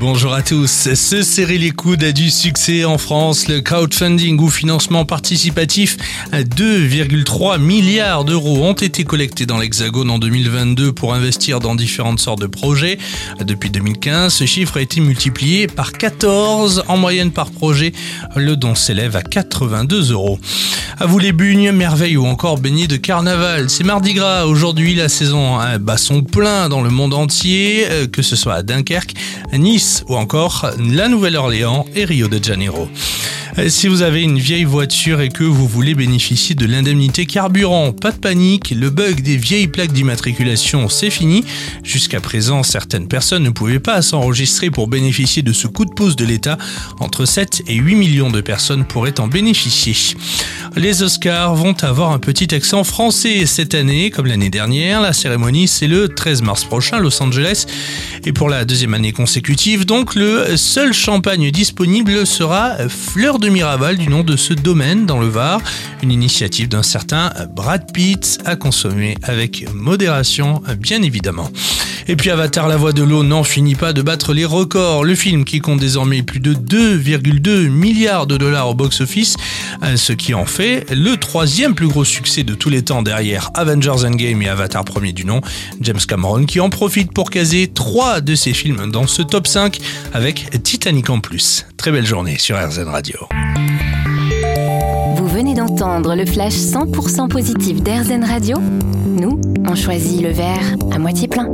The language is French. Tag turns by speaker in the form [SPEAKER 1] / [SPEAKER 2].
[SPEAKER 1] Bonjour à tous. Se serrer les coudes a du succès en France. Le crowdfunding ou financement participatif à 2,3 milliards d'euros ont été collectés dans l'Hexagone en 2022 pour investir dans différentes sortes de projets. Depuis 2015, ce chiffre a été multiplié par 14 en moyenne par projet. Le don s'élève à 82 euros. À vous les bugnes, merveilles ou encore baignés de carnaval. C'est mardi gras. Aujourd'hui, la saison bat son plein dans le monde entier, euh, que ce soit à Dunkerque, à Nice, ou encore la Nouvelle-Orléans et Rio de Janeiro. Euh, si vous avez une vieille voiture et que vous voulez bénéficier de l'indemnité carburant, pas de panique, le bug des vieilles plaques d'immatriculation, c'est fini. Jusqu'à présent, certaines personnes ne pouvaient pas s'enregistrer pour bénéficier de ce coup de pouce de l'État. Entre 7 et 8 millions de personnes pourraient en bénéficier. Les Oscars vont avoir un petit accent français cette année, comme l'année dernière. La cérémonie, c'est le 13 mars prochain Los Angeles. Et pour la deuxième année consécutive, donc, le seul champagne disponible sera Fleur de Miraval, du nom de ce domaine dans le Var. Une initiative d'un certain Brad Pitt à consommer avec modération, bien évidemment. Et puis Avatar la voix de l'eau n'en finit pas de battre les records. Le film qui compte désormais plus de 2,2 milliards de dollars au box-office, ce qui en fait le troisième plus gros succès de tous les temps derrière Avengers Endgame et Avatar premier du nom. James Cameron qui en profite pour caser trois de ses films dans ce top 5 avec Titanic en plus. Très belle journée sur RZN Radio.
[SPEAKER 2] Vous venez d'entendre le flash 100% positif d'RZN Radio Nous, on choisit le verre à moitié plein.